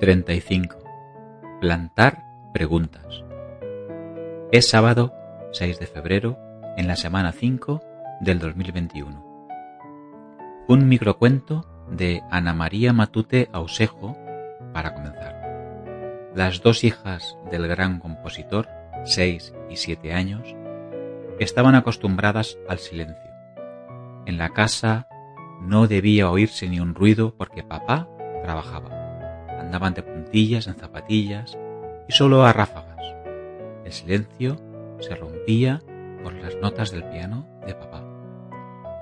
35. Plantar preguntas. Es sábado 6 de febrero en la semana 5 del 2021. Un microcuento de Ana María Matute Ausejo para comenzar. Las dos hijas del gran compositor, 6 y 7 años, estaban acostumbradas al silencio. En la casa no debía oírse ni un ruido porque papá trabajaba andaban de puntillas en zapatillas y solo a ráfagas. El silencio se rompía por las notas del piano de papá.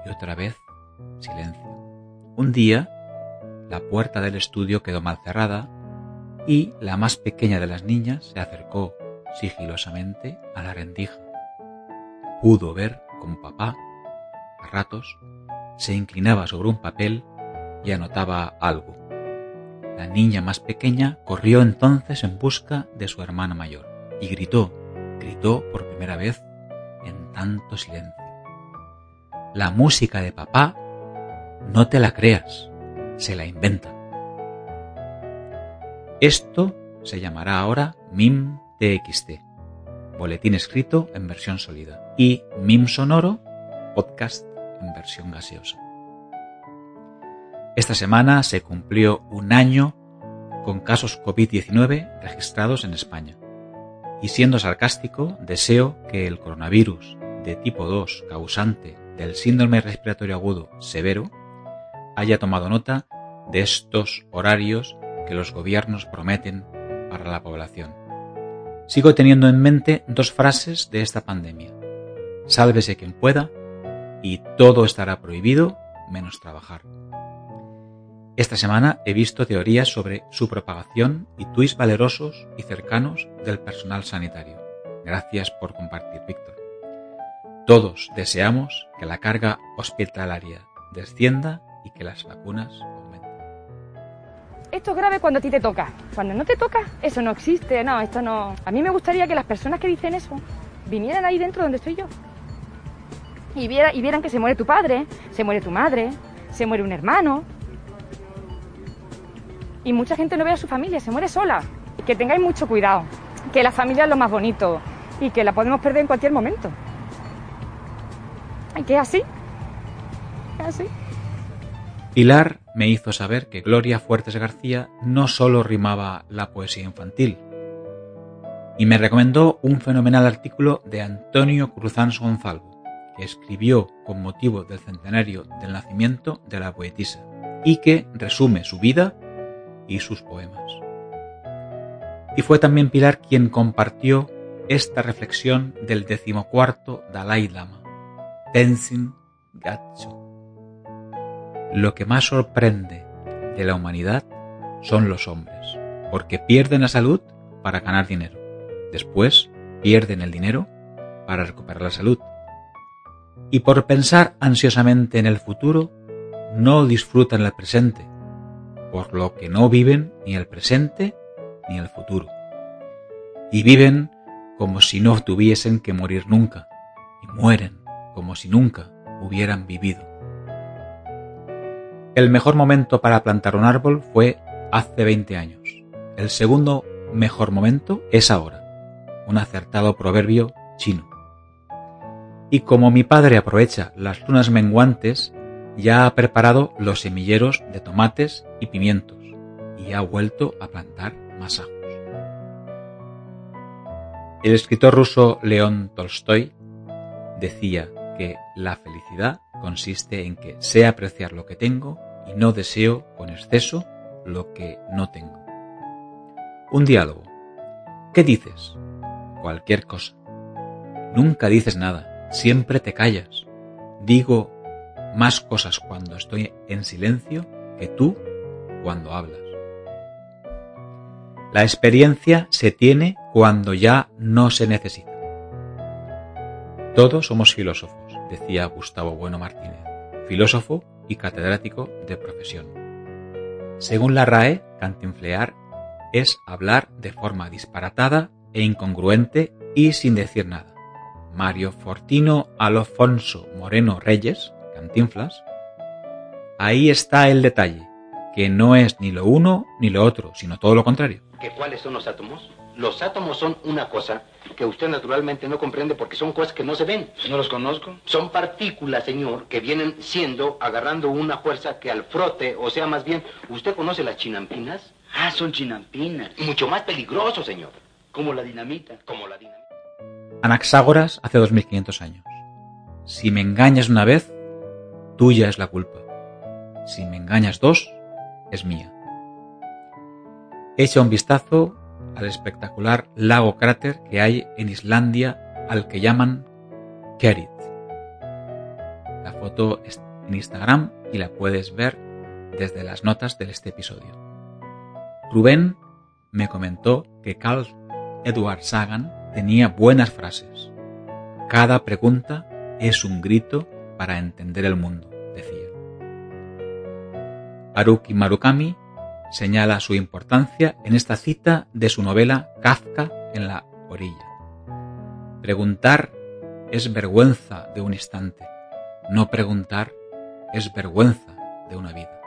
Y otra vez silencio. Un día, la puerta del estudio quedó mal cerrada y la más pequeña de las niñas se acercó sigilosamente a la rendija. Pudo ver cómo papá, a ratos, se inclinaba sobre un papel y anotaba algo. La niña más pequeña corrió entonces en busca de su hermana mayor y gritó, gritó por primera vez en tanto silencio. La música de papá, no te la creas, se la inventa. Esto se llamará ahora MIM TXT, boletín escrito en versión sólida, y MIM sonoro, podcast en versión gaseosa. Esta semana se cumplió un año con casos COVID-19 registrados en España. Y siendo sarcástico, deseo que el coronavirus de tipo 2 causante del síndrome respiratorio agudo severo haya tomado nota de estos horarios que los gobiernos prometen para la población. Sigo teniendo en mente dos frases de esta pandemia. Sálvese quien pueda y todo estará prohibido menos trabajar. Esta semana he visto teorías sobre su propagación y tuits valerosos y cercanos del personal sanitario. Gracias por compartir, Víctor. Todos deseamos que la carga hospitalaria descienda y que las vacunas aumenten. Esto es grave cuando a ti te toca. Cuando no te toca, eso no existe. No, esto no. A mí me gustaría que las personas que dicen eso vinieran ahí dentro donde estoy yo. Y, y vieran que se muere tu padre, se muere tu madre, se muere un hermano, y mucha gente no ve a su familia, se muere sola. Que tengáis mucho cuidado, que la familia es lo más bonito y que la podemos perder en cualquier momento. Y es así, es así. Pilar me hizo saber que Gloria Fuertes García no solo rimaba la poesía infantil, y me recomendó un fenomenal artículo de Antonio Cruzans Gonzalvo, que escribió con motivo del centenario del nacimiento de la poetisa, y que resume su vida y sus poemas. Y fue también Pilar quien compartió esta reflexión del decimocuarto Dalai Lama, Tenzin Gyatso. Lo que más sorprende de la humanidad son los hombres, porque pierden la salud para ganar dinero. Después pierden el dinero para recuperar la salud. Y por pensar ansiosamente en el futuro, no disfrutan el presente, por lo que no viven ni el presente ni el futuro. Y viven como si no tuviesen que morir nunca, y mueren como si nunca hubieran vivido. El mejor momento para plantar un árbol fue hace 20 años. El segundo mejor momento es ahora. Un acertado proverbio chino. Y como mi padre aprovecha las lunas menguantes ya ha preparado los semilleros de tomates y pimientos y ha vuelto a plantar más ajos. El escritor ruso León Tolstoy decía que la felicidad consiste en que sé apreciar lo que tengo y no deseo con exceso lo que no tengo. Un diálogo. ¿Qué dices? Cualquier cosa. Nunca dices nada, siempre te callas. Digo más cosas cuando estoy en silencio que tú cuando hablas. La experiencia se tiene cuando ya no se necesita. Todos somos filósofos, decía Gustavo Bueno Martínez, filósofo y catedrático de profesión. Según la RAE, cantinflear es hablar de forma disparatada e incongruente y sin decir nada. Mario Fortino Alfonso Moreno Reyes, Cantinflas, ahí está el detalle, que no es ni lo uno ni lo otro, sino todo lo contrario. ¿Que ¿Cuáles son los átomos? Los átomos son una cosa que usted naturalmente no comprende porque son cosas que no se ven. No los conozco. Son partículas, señor, que vienen siendo, agarrando una fuerza que al frote, o sea, más bien, ¿usted conoce las chinampinas? Ah, son chinampinas. Mucho más peligroso, señor. Como la dinamita. Como la dinamita. Anaxágoras hace 2500 años. Si me engañas una vez, tuya es la culpa. Si me engañas dos, es mía. Echa un vistazo al espectacular lago cráter que hay en Islandia al que llaman Kerit. La foto está en Instagram y la puedes ver desde las notas de este episodio. Rubén me comentó que Carl Edward Sagan tenía buenas frases. Cada pregunta es un grito para entender el mundo, decía. Haruki Marukami señala su importancia en esta cita de su novela Kafka en la orilla. Preguntar es vergüenza de un instante, no preguntar es vergüenza de una vida.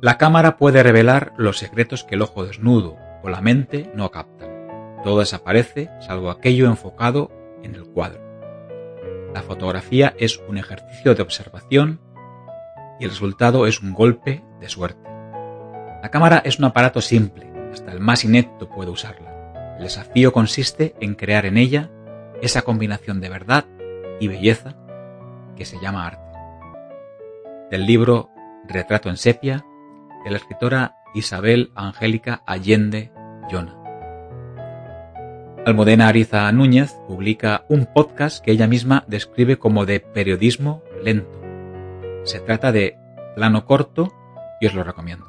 La cámara puede revelar los secretos que el ojo desnudo o la mente no captan. Todo desaparece salvo aquello enfocado en el cuadro. La fotografía es un ejercicio de observación y el resultado es un golpe de suerte. La cámara es un aparato simple, hasta el más inepto puede usarla. El desafío consiste en crear en ella esa combinación de verdad y belleza que se llama arte. Del libro Retrato en sepia, de la escritora Isabel Angélica Allende Llona. Almudena Ariza Núñez publica un podcast que ella misma describe como de periodismo lento. Se trata de plano corto y os lo recomiendo.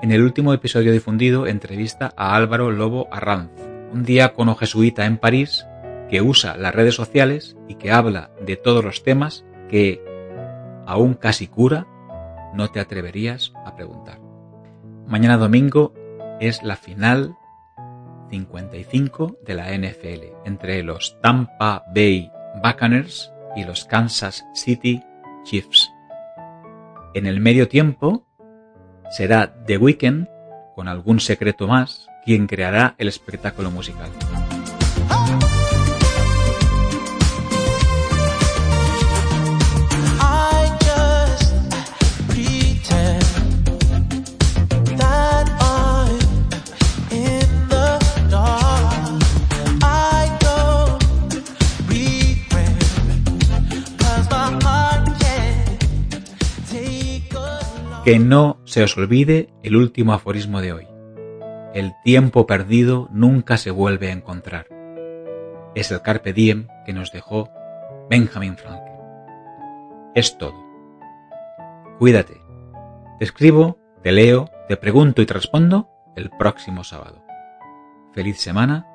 En el último episodio difundido entrevista a Álvaro Lobo Arranz, un diácono jesuita en París que usa las redes sociales y que habla de todos los temas que, aún casi cura, no te atreverías a preguntar. Mañana domingo es la final 55 de la NFL entre los Tampa Bay Buccaneers y los Kansas City Chiefs. En el medio tiempo será The Weeknd, con algún secreto más, quien creará el espectáculo musical. Que no se os olvide el último aforismo de hoy. El tiempo perdido nunca se vuelve a encontrar. Es el carpe diem que nos dejó Benjamin Franklin. Es todo. Cuídate. Te escribo, te leo, te pregunto y te respondo el próximo sábado. Feliz semana,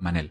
Manel.